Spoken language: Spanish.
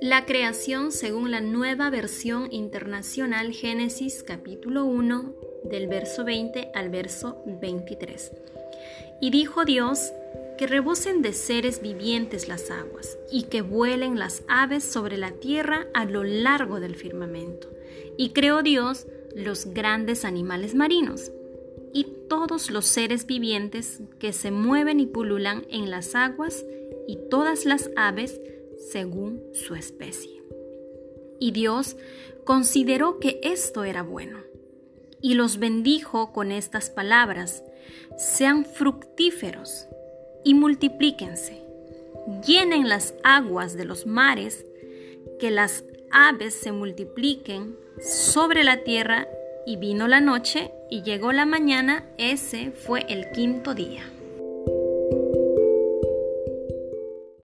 La creación según la nueva versión internacional Génesis capítulo 1 del verso 20 al verso 23. Y dijo Dios, que rebosen de seres vivientes las aguas y que vuelen las aves sobre la tierra a lo largo del firmamento. Y creó Dios los grandes animales marinos y todos los seres vivientes que se mueven y pululan en las aguas y todas las aves según su especie. Y Dios consideró que esto era bueno, y los bendijo con estas palabras, sean fructíferos y multiplíquense, llenen las aguas de los mares, que las aves se multipliquen sobre la tierra, y vino la noche y llegó la mañana, ese fue el quinto día.